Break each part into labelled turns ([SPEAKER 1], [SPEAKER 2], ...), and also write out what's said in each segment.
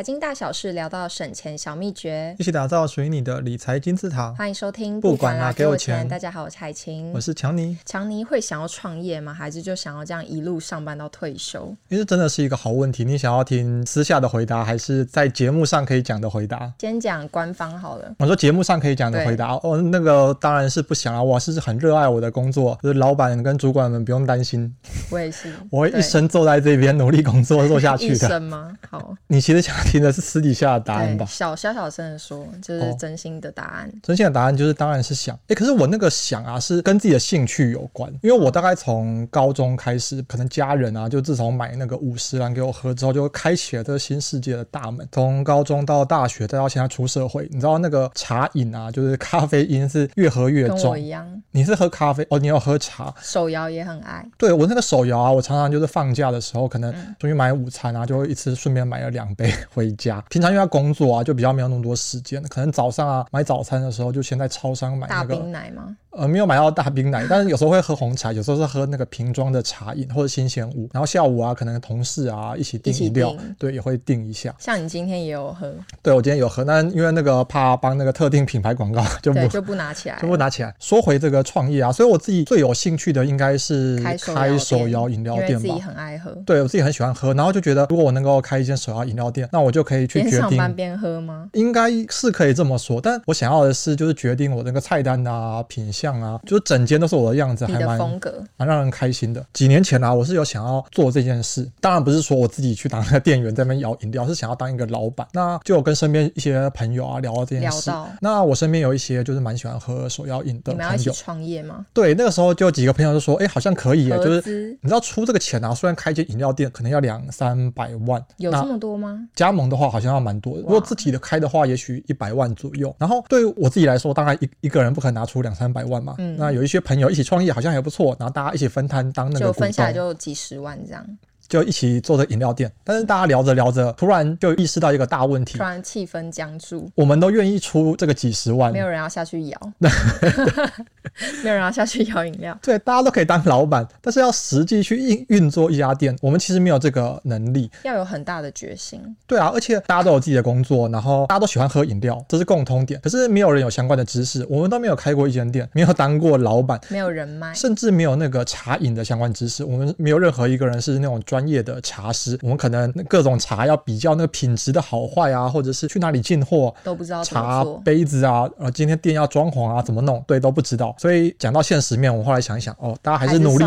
[SPEAKER 1] 财经大小事聊到省钱小秘诀，
[SPEAKER 2] 一起打造属于你的理财金字塔。
[SPEAKER 1] 欢迎收听，
[SPEAKER 2] 不管啦，给我钱。
[SPEAKER 1] 大家好，我是海晴，
[SPEAKER 2] 我是强尼。
[SPEAKER 1] 强尼会想要创业吗？还是就想要这样一路上班到退休？
[SPEAKER 2] 其实真的是一个好问题。你想要听私下的回答，还是在节目上可以讲的回答？
[SPEAKER 1] 先讲官方好了。
[SPEAKER 2] 我说节目上可以讲的回答哦，那个当然是不想啊。我是很热爱我的工作，就是老板跟主管们不用担心。
[SPEAKER 1] 我也是，
[SPEAKER 2] 我会一生坐在这边努力工作做下去的。
[SPEAKER 1] 一生吗？好，
[SPEAKER 2] 你其实想听的是私底下的答案吧？
[SPEAKER 1] 小小小声的说，就是真心的答案。哦、
[SPEAKER 2] 真心的答案就是当然是想。哎，可是我那个想啊，是跟自己的兴趣有关。因为我大概从高中开始，可能家人啊，就自从买那个五十兰给我喝之后，就开启了这个新世界的大门。从高中到大学，再到现在出社会，你知道那个茶瘾啊，就是咖啡因是越喝越重。跟
[SPEAKER 1] 我一样。
[SPEAKER 2] 你是喝咖啡哦？你有喝茶？
[SPEAKER 1] 手摇也很爱。
[SPEAKER 2] 对，我那个手摇啊，我常常就是放假的时候，可能出去买午餐啊，就会一次顺便买了两杯回家。平常因为要工作啊，就比较没有那么多时间，可能早上啊买早餐的时候，就先在超商买那个
[SPEAKER 1] 大冰奶吗？
[SPEAKER 2] 呃，没有买到大冰奶，但是有时候会喝红茶，有时候是喝那个瓶装的茶饮或者新鲜物。然后下午啊，可能同事啊一起订饮料，对，也会订一下。
[SPEAKER 1] 像你今天也有喝？
[SPEAKER 2] 对，我今天有喝，但因为那个怕帮那个特定品牌广告，就不
[SPEAKER 1] 就不拿起来，
[SPEAKER 2] 就不拿起来。说回这个创业啊，所以我自己最有兴趣的应该是开手摇饮料店吧。
[SPEAKER 1] 自己很爱喝，
[SPEAKER 2] 对我自己很喜欢喝，然后就觉得如果我能够开一间手摇饮料店，那我就可以去决定边
[SPEAKER 1] 上班边喝吗？
[SPEAKER 2] 应该是可以这么说，但我想要的是就是决定我那个菜单啊、品项啊，就是整。间都是我的样子，还蛮
[SPEAKER 1] 风格，
[SPEAKER 2] 蛮让人开心的。几年前啊，我是有想要做这件事，当然不是说我自己去当那个店员在那边摇饮料，是想要当一个老板。那就有跟身边一些朋友啊聊到这件事。
[SPEAKER 1] 聊
[SPEAKER 2] 那我身边有一些就是蛮喜欢喝手摇饮的朋友。你们要一起
[SPEAKER 1] 创业吗？
[SPEAKER 2] 对，那个时候就有几个朋友就说，哎、欸，好像可以耶，就是你知道出这个钱啊，虽然开一间饮料店可能要两三百万，
[SPEAKER 1] 有这么多吗？
[SPEAKER 2] 加盟的话好像要蛮多的，如果自己的开的话，也许一百万左右。然后对于我自己来说，当然一一个人不可能拿出两三百万嘛。嗯。那有一些朋友一起创业。好像还不错，然后大家一起分摊当那个就
[SPEAKER 1] 分下来就几十万这样。
[SPEAKER 2] 就一起做着饮料店，但是大家聊着聊着，突然就意识到一个大问题，
[SPEAKER 1] 突然气氛僵住。
[SPEAKER 2] 我们都愿意出这个几十万，
[SPEAKER 1] 没有人要下去摇，没有人要下去摇饮料。
[SPEAKER 2] 对，大家都可以当老板，但是要实际去运运作一家店，我们其实没有这个能力。
[SPEAKER 1] 要有很大的决心。
[SPEAKER 2] 对啊，而且大家都有自己的工作，然后大家都喜欢喝饮料，这是共通点。可是没有人有相关的知识，我们都没有开过一间店，没有当过老板，
[SPEAKER 1] 没有人脉，
[SPEAKER 2] 甚至没有那个茶饮的相关知识。我们没有任何一个人是那种专业的茶师。我们可能各种茶要比较那个品质的好坏啊，或者是去哪里进货
[SPEAKER 1] 都不知道。
[SPEAKER 2] 茶杯子啊，呃，今天店要装潢啊，怎么弄？对，都不知道。所以讲到现实面，我后来想一想，哦，大家还是努力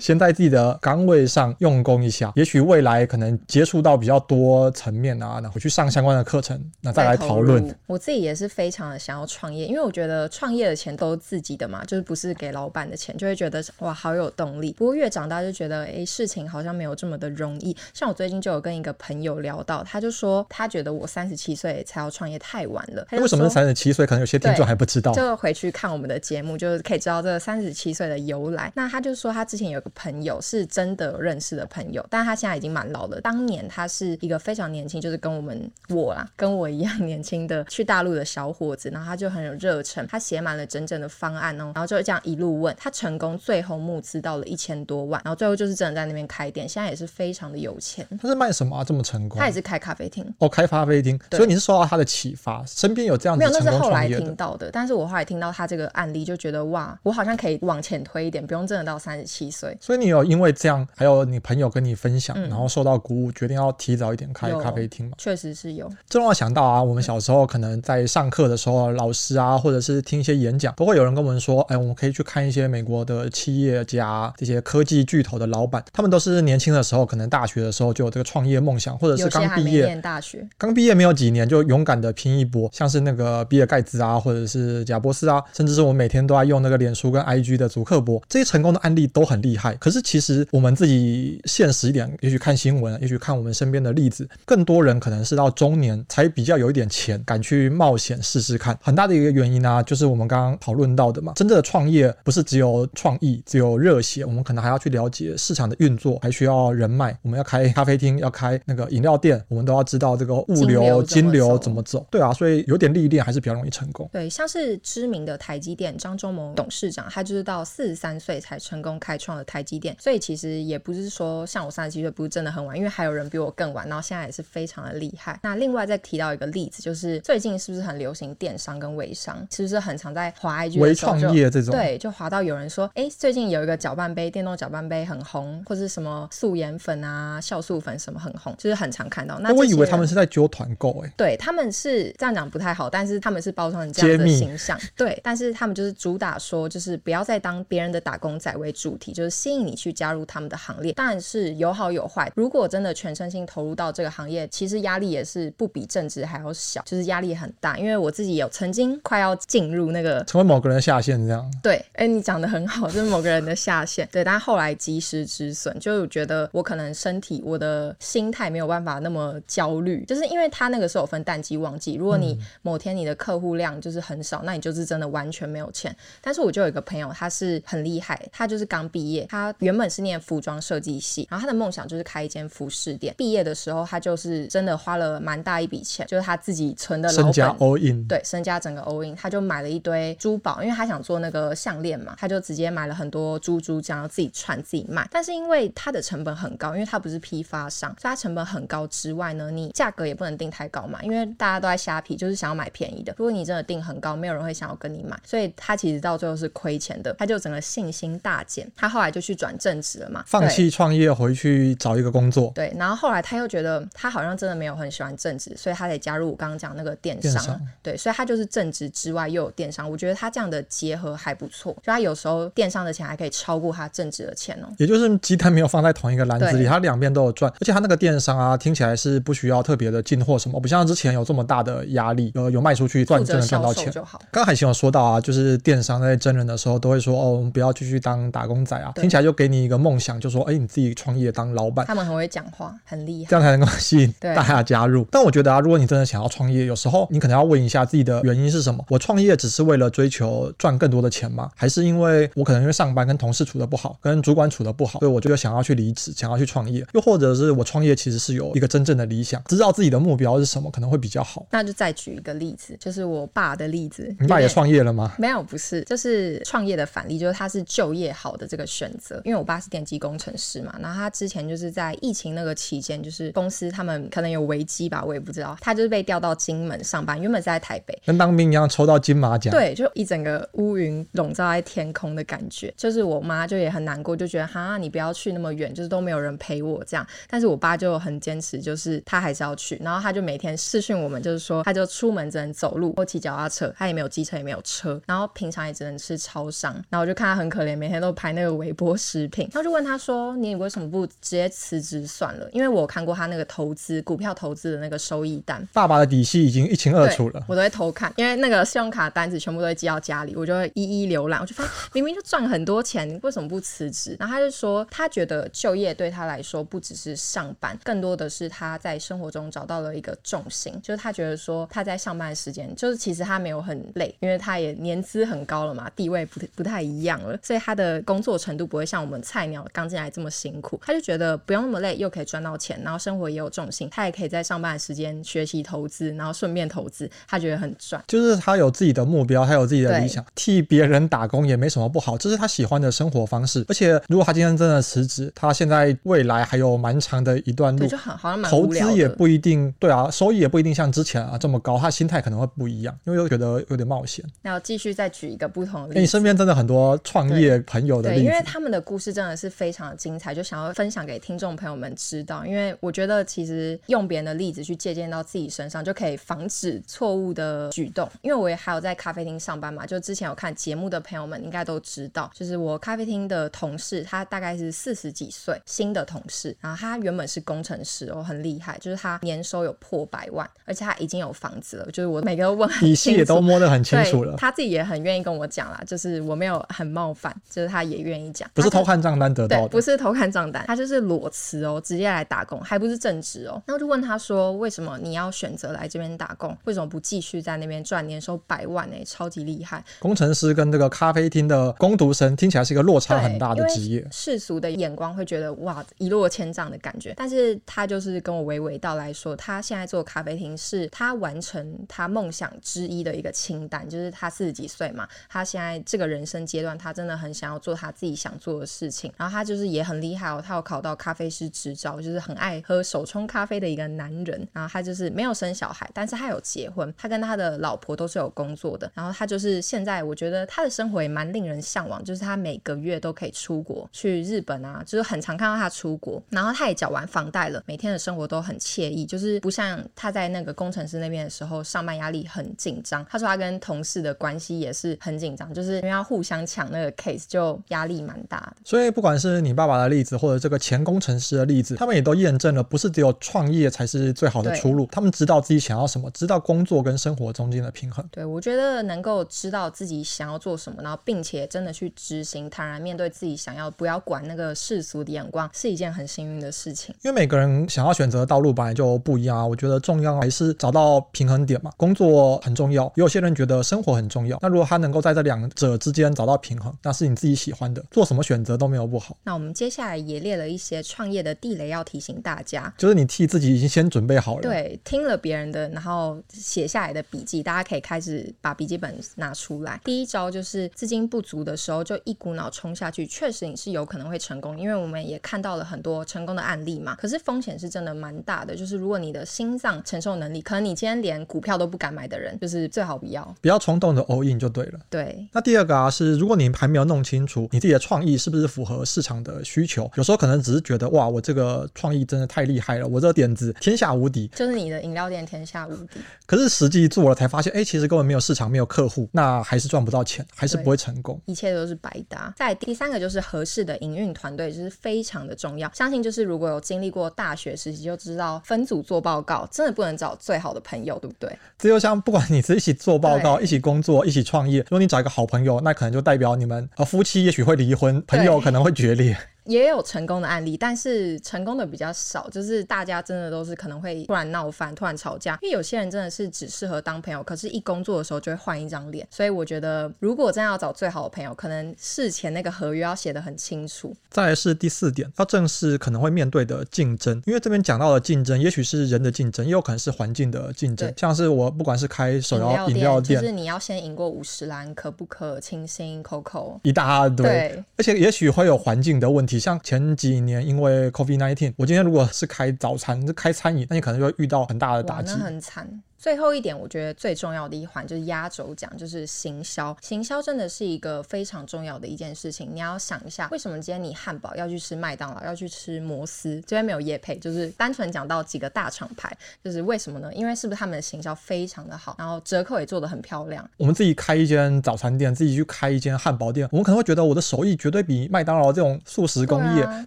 [SPEAKER 2] 先在自己的岗位上用功一下，也许未来可能接触到比较多层面啊，然后去上相关的课程，那再来讨论。
[SPEAKER 1] 我自己也是非常的想要创业，因为我觉得创业的钱都是自己的嘛，就是不是给老板的钱，就会觉得哇，好有动力。不过越长大就觉得，哎，事情好像没有这么的容易。像我最近就有跟一个朋友聊到，他就说他觉得我三十七岁才要创业太晚了。
[SPEAKER 2] 为什么是三十七岁？可能有些听众还不知道。
[SPEAKER 1] 就回去看我们的节目，就是可以知道这个三十七岁的由来。那他就说他之前有个朋友是真的认识的朋友，但他现在已经蛮老了。当年他是一个非常年轻，就是跟我们我啦，跟我一样年轻的去大陆的小伙子，然后他就很有热忱，他写满了整整的方案哦，然后就这样一路问他成功，最后募资到了一千多万，然后最后就是真的在那边开店，现在也是非常的有钱。
[SPEAKER 2] 他是卖什么啊？这么成功？
[SPEAKER 1] 他也是开咖啡厅
[SPEAKER 2] 哦，开咖啡厅。所以你是受到他的启发，身边有这样子
[SPEAKER 1] 没有？那是后来听到的。但是我后来听到他这个案例，就觉得哇，我好像可以往前推一点，不用真的到三十七岁。
[SPEAKER 2] 所以你有因为这样，还有你朋友跟你分享，嗯、然后受到鼓舞，决定要提早一点开咖啡厅吗？
[SPEAKER 1] 确实是有。
[SPEAKER 2] 这让我想到啊，我们小时候可能在上课的时候，老师啊，或者是听一些演讲，都会有人跟我们说，哎，我们可以去看一些美国的企业家，这些科技巨头的老板，他们都是年轻的时候。可能大学的时候就有这个创业梦想，或者是刚毕业，
[SPEAKER 1] 大学
[SPEAKER 2] 刚毕业没有几年就勇敢的拼一波，像是那个比尔盖茨啊，或者是贾伯斯啊，甚至是我们每天都在用那个脸书跟 IG 的祖克伯，这些成功的案例都很厉害。可是其实我们自己现实一点，也许看新闻，也许看我们身边的例子，更多人可能是到中年才比较有一点钱，敢去冒险试试看。很大的一个原因呢、啊，就是我们刚刚讨论到的嘛，真正的创业不是只有创意，只有热血，我们可能还要去了解市场的运作，还需要人脉。我们要开咖啡厅，要开那个饮料店，我们都要知道这个物流、金流怎么走。对啊，所以有点历练还是比较容易成功。
[SPEAKER 1] 对，像是知名的台积电张忠谋董事长，他就是到四十三岁才成功开创了台积电。所以其实也不是说像我三十七岁不是真的很晚，因为还有人比我更晚，然后现在也是非常的厉害。那另外再提到一个例子，就是最近是不是很流行电商跟微商？是不是很常在滑 IG
[SPEAKER 2] 微创业这种？
[SPEAKER 1] 对，就滑到有人说，哎，最近有一个搅拌杯，电动搅拌杯很红，或者什么素颜粉啊、酵素粉什么很红，就是很常看到。那
[SPEAKER 2] 我以为他们是在揪团购，哎，
[SPEAKER 1] 对，他们是这样讲不太好，但是他们是包装成这样的形象，对，但是他们就是主打说，就是不要再当别人的打工仔为主题，就是吸引你去加入他们的行列。但是有好有坏，如果真的全身心投入到这个行业，其实压力也是不比正职还要小，就是压力很大。因为我自己有曾经快要进入那个
[SPEAKER 2] 成为某个人的下线这样。
[SPEAKER 1] 对，哎，你讲的很好，就是某个人的下线。对，但后来及时止损，就觉得我可能身体、我的心态没有办法那么焦虑，就是因为他那个时候有分淡季旺季。如果你某天你的客户量就是很少，那你就是真的完全没有钱。但是我就有一个朋友，他是很厉害，他就是刚毕业，他原本是念服装设计系，然后他的梦想就是开一间服饰店。毕业的时候，他就是真的花了蛮大一笔钱，就是他自己存的老本，
[SPEAKER 2] 身家 all in，
[SPEAKER 1] 对，身家整个 all in，他就买了一堆珠宝，因为他想做那个项链嘛，他就直接买了很多珠珠，想要自己串自己卖。但是因为他的成本很高，因为它不是批发商，所以它成本很高之外呢，你价格也不能定太高嘛，因为大家都在虾皮，就是想要买便宜的。如果你真的定很高，没有人会想要跟你买，所以他其实到最后是亏钱的，他就整个信心大减。他后来就去转正职了嘛，
[SPEAKER 2] 放弃创业回去找一个工作。
[SPEAKER 1] 对，然后后来他又觉得他好像真的没有很喜欢正职，所以他得加入我刚刚讲那个电商。电商。对，所以他就是正职之外又有电商，我觉得他这样的结合还不错。就他有时候电商的钱还可以超过他正职的钱哦。
[SPEAKER 2] 也就是鸡蛋没有放在同一个篮子里，它两边都有赚。而且它那个电商啊，听起来是不需要特别的进货什么，不像之前有这么大的压力，有有卖出去赚就能赚到钱就好。刚海星有说到啊，就是电商在真人的时候都会说哦，我们不要继续当打工仔啊，听起来就给你一个梦想，就说哎，你自己创业当老板。
[SPEAKER 1] 他们很会讲话，很厉害，
[SPEAKER 2] 这样才能够吸引大家加入。但我觉得啊，如果你真的想要创业，有时候你可能要问一下自己的原因是什么？我创业只是为了追求赚更多的钱吗？还是因为我可能因为上班跟同事处的不好，跟主管处的不好，所以我就想要去离职，想要去创业？又或者是我创业其实是有一个真正的理想，知道自己的目标是什么，可能会比较好。
[SPEAKER 1] 那就再举一个例子，就是我爸的例子。
[SPEAKER 2] 你爸也创业了吗？
[SPEAKER 1] 没有，不是，就是创业的反例，就是他是就业好的这个选择。因为我爸是电机工程师嘛，然后他之前就是在疫情那个期间，就是公司他们可能有危机吧，我也不知道，他就是被调到金门上班，原本是在台北，
[SPEAKER 2] 跟当兵一样抽到金马奖。
[SPEAKER 1] 对，就一整个乌云笼罩在天空的感觉。就是我妈就也很难过，就觉得哈，你不要去那么远，就是都没有有人陪我这样。但是我爸就很坚持，就是他还是要去，然后他就每天视讯我们，就是说他就出门只能走路或骑脚踏车，他也没有机车，也没有车，然后平常也只能吃超商。然后我就看他很可怜，每天都拍那个微波食品，然后就问他说：“你为什么不直接辞职算了？”因为我看过他那个投资股票投资的那个收益单，
[SPEAKER 2] 爸爸的底细已经一清二楚了。
[SPEAKER 1] 我都会偷看，因为那个信用卡单子全部都会寄到家里，我就会一一浏览。我就发现明明就赚很多钱，为什么不辞职？然后他就说，他觉得就业对他来说不只是上班，更多的是他在生活中找到了一个重心，就是他觉得说他在上班的时间，就是其实他没有很累，因为他也年资很高了嘛，地位不不太一样了，所以他的工作程度不会像我们菜鸟刚进来这么辛苦。他就觉得不用那么累，又可以赚到钱，然后生活也有重心，他也可以在上班的时间学习投资，然后顺便投资，他觉得很赚。
[SPEAKER 2] 就是他有自己的目标，他有自己的理想，替别人打工也没什么不好，这是他喜欢的生活方式。而且如果他今天真的辞职，他现在未来还有蛮长的一段路，
[SPEAKER 1] 就好好像
[SPEAKER 2] 投资也不一定对啊，收益也不一定像之前啊这么高，他心态可能会不一样，因为又觉得有点冒险。
[SPEAKER 1] 那我继续再举一个不同的例子，
[SPEAKER 2] 欸、你身边真的很多创业朋友的例子，
[SPEAKER 1] 对，对，因为他们的故事真的是非常的精彩，就想要分享给听众朋友们知道。因为我觉得其实用别人的例子去借鉴到自己身上，就可以防止错误的举动。因为我也还有在咖啡厅上班嘛，就之前有看节目的朋友们应该都知道，就是我咖啡厅的同事，他大概是四十几岁，薪新的同事，然后他原本是工程师哦，很厉害，就是他年收有破百万，而且他已经有房子了。就是我每个都问很清楚，
[SPEAKER 2] 底细也都摸得很清楚了。
[SPEAKER 1] 他自己也很愿意跟我讲啦，就是我没有很冒犯，就是他也愿意讲。
[SPEAKER 2] 不是偷看账单得到的，
[SPEAKER 1] 不是偷看账单，他就是裸辞哦，直接来打工，还不是正职哦。那我就问他说，为什么你要选择来这边打工？为什么不继续在那边赚年收百万呢？超级厉害。
[SPEAKER 2] 工程师跟这个咖啡厅的工读生听起来是一个落差很大的职业。
[SPEAKER 1] 世俗的眼光会觉得哇，一落千丈的感觉。但是他就是跟我娓娓道来说，他现在做咖啡厅是他完成他梦想之一的一个清单，就是他四十几岁嘛，他现在这个人生阶段，他真的很想要做他自己想做的事情。然后他就是也很厉害哦，他有考到咖啡师执照，就是很爱喝手冲咖啡的一个男人。然后他就是没有生小孩，但是他有结婚，他跟他的老婆都是有工作的。然后他就是现在，我觉得他的生活也蛮令人向往，就是他每个月都可以出国去日本啊，就是很常看到他出国。然后他也缴完房贷了，每天的生活都很惬意，就是不像他在那个工程师那边的时候，上班压力很紧张。他说他跟同事的关系也是很紧张，就是因为要互相抢那个 case，就压力蛮大的。
[SPEAKER 2] 所以不管是你爸爸的例子，或者这个前工程师的例子，他们也都验证了，不是只有创业才是最好的出路。他们知道自己想要什么，知道工作跟生活中间的平衡。
[SPEAKER 1] 对，我觉得能够知道自己想要做什么，然后并且真的去执行，坦然面对自己想要，不要管那个世俗的眼光，是一件很幸运的事情。
[SPEAKER 2] 因为每个人想要选择的道路本来就不一样啊。我觉得重要还是找到平衡点嘛。工作很重要，也有些人觉得生活很重要。那如果他能够在这两者之间找到平衡，那是你自己喜欢的，做什么选择都没有不好。
[SPEAKER 1] 那我们接下来也列了一些创业的地雷要提醒大家，
[SPEAKER 2] 就是你替自己已经先准备好了。
[SPEAKER 1] 对，听了别人的，然后写下来的笔记，大家可以开始把笔记本拿出来。第一招就是资金不足的时候，就一股脑冲下去，确实你是有可能会成功，因为我们也看到了很多成功的案例嘛。可是风险是真的蛮大的，就是如果你的心脏承受能力，可能你今天连股票都不敢买的人，就是最好不要，
[SPEAKER 2] 不要冲动的 all in 就对了。
[SPEAKER 1] 对。
[SPEAKER 2] 那第二个啊，是如果你还没有弄清楚你自己的创意是不是符合市场的需求，有时候可能只是觉得哇，我这个创意真的太厉害了，我这个点子天下无敌，
[SPEAKER 1] 就是你的饮料店天下无敌。
[SPEAKER 2] 可是实际做了才发现，哎，其实根本没有市场，没有客户，那还是赚不到钱，还是不会成功，
[SPEAKER 1] 一切都是白搭。再第三个就是合适的营运团队，就是非常的重要。相信就是如果有经历过大学时期，就知道分组做报告真的不能找最好的朋友，对不对？
[SPEAKER 2] 这就像不管你是一起做报告、一起工作、一起创业，如果你找一个好朋友，那可能就代表你们呃夫妻也许会离婚，朋友可能会决裂。
[SPEAKER 1] 也有成功的案例，但是成功的比较少。就是大家真的都是可能会突然闹翻、突然吵架，因为有些人真的是只适合当朋友，可是一工作的时候就会换一张脸。所以我觉得，如果真要找最好的朋友，可能事前那个合约要写得很清楚。
[SPEAKER 2] 再来是第四点，要正视可能会面对的竞争，因为这边讲到的竞争，也许是人的竞争，也有可能是环境的竞争。像是我不管是开手摇饮料店，
[SPEAKER 1] 就是你要先赢过五十兰、可不可、清新、COCO
[SPEAKER 2] 一大堆，对，而且也许会有环境的问题。像前几年因为 COVID-19，我今天如果是开早餐，是开餐饮，那你可能就会遇到很大的打
[SPEAKER 1] 击，很惨。最后一点，我觉得最重要的一环就是压轴讲，就是行销。行销真的是一个非常重要的一件事情。你要想一下，为什么今天你汉堡要去吃麦当劳，要去吃摩斯？这边没有业配，就是单纯讲到几个大厂牌，就是为什么呢？因为是不是他们的行销非常的好，然后折扣也做得很漂亮。
[SPEAKER 2] 我们自己开一间早餐店，自己去开一间汉堡店，我们可能会觉得我的手艺绝对比麦当劳这种速食工业、啊、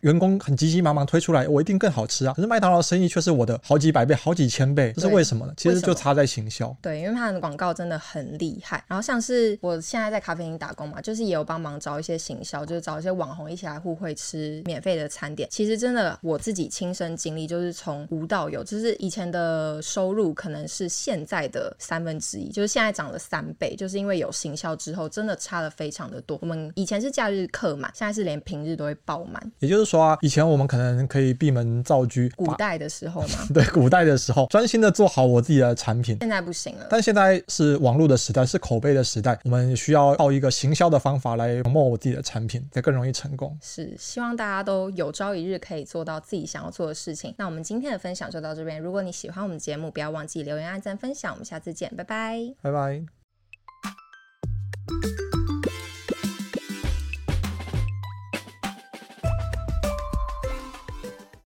[SPEAKER 2] 员工很急急忙忙推出来，我一定更好吃啊。可是麦当劳生意却是我的好几百倍、好几千倍，这是为什么呢？其实就差。他在行销，
[SPEAKER 1] 对，因为他的广告真的很厉害。然后像是我现在在咖啡厅打工嘛，就是也有帮忙找一些行销，就是找一些网红一起来互惠吃免费的餐点。其实真的我自己亲身经历，就是从无到有，就是以前的收入可能是现在的三分之一，就是现在涨了三倍，就是因为有行销之后，真的差了非常的多。我们以前是假日客满，现在是连平日都会爆满。
[SPEAKER 2] 也就是说啊，以前我们可能可以闭门造车，
[SPEAKER 1] 古代的时候嘛，
[SPEAKER 2] 对，古代的时候专心的做好我自己的产品。
[SPEAKER 1] 现在不行了，
[SPEAKER 2] 但现在是网络的时代，是口碑的时代，我们需要靠一个行销的方法来 promote 我自己的产品，才更容易成功。
[SPEAKER 1] 是，希望大家都有朝一日可以做到自己想要做的事情。那我们今天的分享就到这边，如果你喜欢我们节目，不要忘记留言、按赞、分享。我们下次见，拜拜，
[SPEAKER 2] 拜拜。